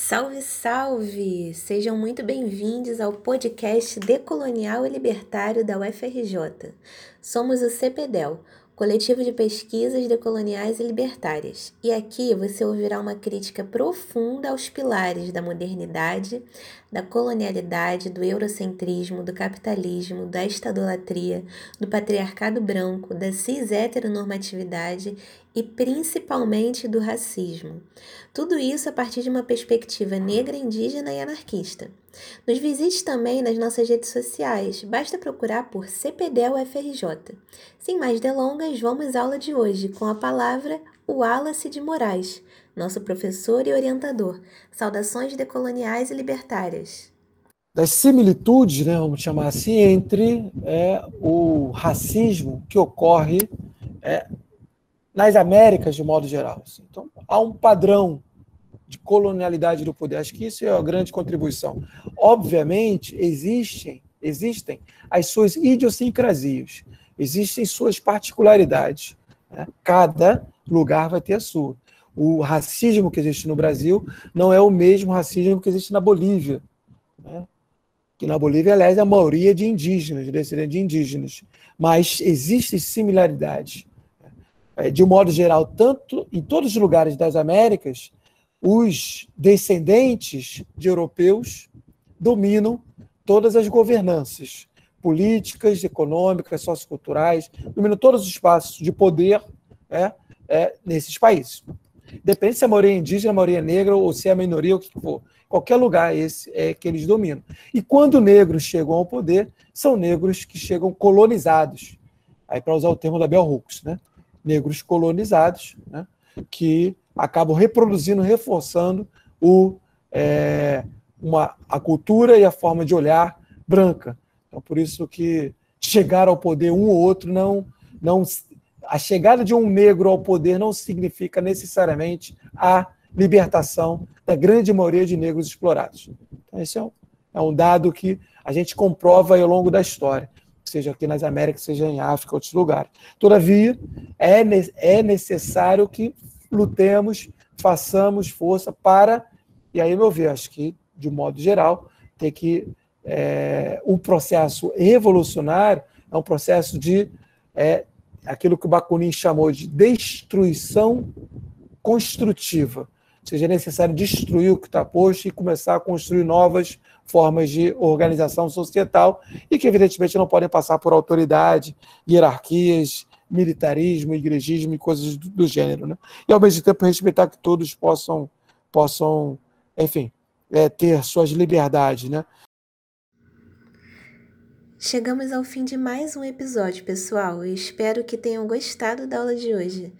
Salve, salve! Sejam muito bem-vindos ao podcast Decolonial e Libertário da UFRJ. Somos o CPDEL, Coletivo de Pesquisas Decoloniais e Libertárias, e aqui você ouvirá uma crítica profunda aos pilares da modernidade, da colonialidade, do eurocentrismo, do capitalismo, da estadolatria, do patriarcado branco, da cis-heteronormatividade e principalmente do racismo. Tudo isso a partir de uma perspectiva negra, indígena e anarquista. Nos visite também nas nossas redes sociais, basta procurar por CPD UFRJ. Sem mais delongas, vamos à aula de hoje com a palavra Wallace de Moraes, nosso professor e orientador. Saudações decoloniais e libertárias. Das similitudes, né, vamos chamar assim, entre é, o racismo que ocorre é, nas Américas de modo geral. Assim. Então, há um padrão de colonialidade do poder. Acho que isso é a grande contribuição. Obviamente, existem, existem as suas idiosincrasias, existem suas particularidades. Né? Cada lugar vai ter a sua. O racismo que existe no Brasil não é o mesmo racismo que existe na Bolívia. Né? Que na Bolívia, aliás, é a maioria de indígenas, de descendentes de indígenas. Mas existem similaridades. É, de um modo geral, tanto em todos os lugares das Américas, os descendentes de europeus dominam todas as governanças políticas, econômicas, socioculturais, dominam todos os espaços de poder é, é, nesses países. Depende se é a maioria indígena, a maioria negra ou se é a minoria, o que for. Qualquer lugar esse é que eles dominam. E quando negros chegam ao poder, são negros que chegam colonizados. Aí, para usar o termo da Bell Hooks, né? negros colonizados, né, que acabam reproduzindo, reforçando o, é, uma, a cultura e a forma de olhar branca. Então, por isso que chegar ao poder um ou outro não, não a chegada de um negro ao poder não significa necessariamente a libertação da grande maioria de negros explorados. Então, esse é um, é um dado que a gente comprova ao longo da história seja aqui nas Américas, seja em África, outros lugares. Todavia, é, é necessário que lutemos, façamos força para, e aí, meu ver, acho que, de modo geral, tem que. É, um processo revolucionário é um processo de. É, aquilo que o Bakunin chamou de destruição construtiva seja necessário destruir o que está posto e começar a construir novas formas de organização societal e que, evidentemente, não podem passar por autoridade, hierarquias, militarismo, igrejismo e coisas do, do gênero. Né? E, ao mesmo tempo, respeitar que todos possam, possam enfim, é, ter suas liberdades. Né? Chegamos ao fim de mais um episódio, pessoal, e espero que tenham gostado da aula de hoje.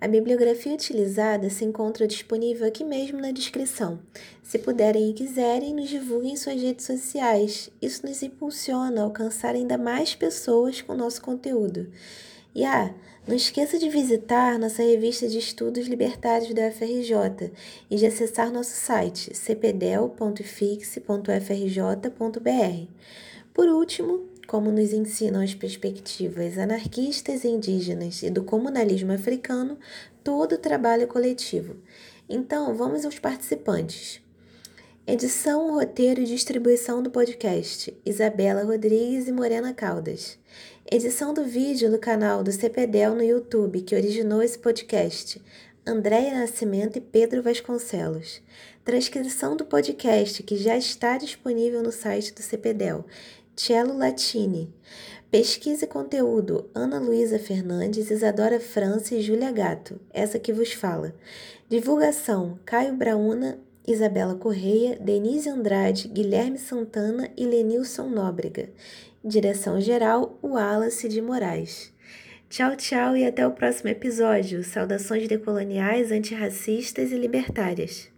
A bibliografia utilizada se encontra disponível aqui mesmo na descrição. Se puderem e quiserem, nos divulguem em suas redes sociais. Isso nos impulsiona a alcançar ainda mais pessoas com nosso conteúdo. E ah, não esqueça de visitar nossa revista de estudos libertários da UFRJ e de acessar nosso site cpdel.fix.frj.br. Por último, como nos ensinam as perspectivas anarquistas e indígenas e do comunalismo africano, todo o trabalho coletivo. Então, vamos aos participantes. Edição, roteiro e distribuição do podcast: Isabela Rodrigues e Morena Caldas. Edição do vídeo no canal do CPDEL no YouTube, que originou esse podcast: Andréia Nascimento e Pedro Vasconcelos. Transcrição do podcast, que já está disponível no site do CPDEL Cello Latini. Pesquisa e conteúdo: Ana Luísa Fernandes, Isadora França e Júlia Gato, essa que vos fala. Divulgação: Caio Brauna, Isabela Correia, Denise Andrade, Guilherme Santana e Lenilson Nóbrega. Direção-geral: Wallace de Moraes. Tchau, tchau e até o próximo episódio. Saudações decoloniais, antirracistas e libertárias.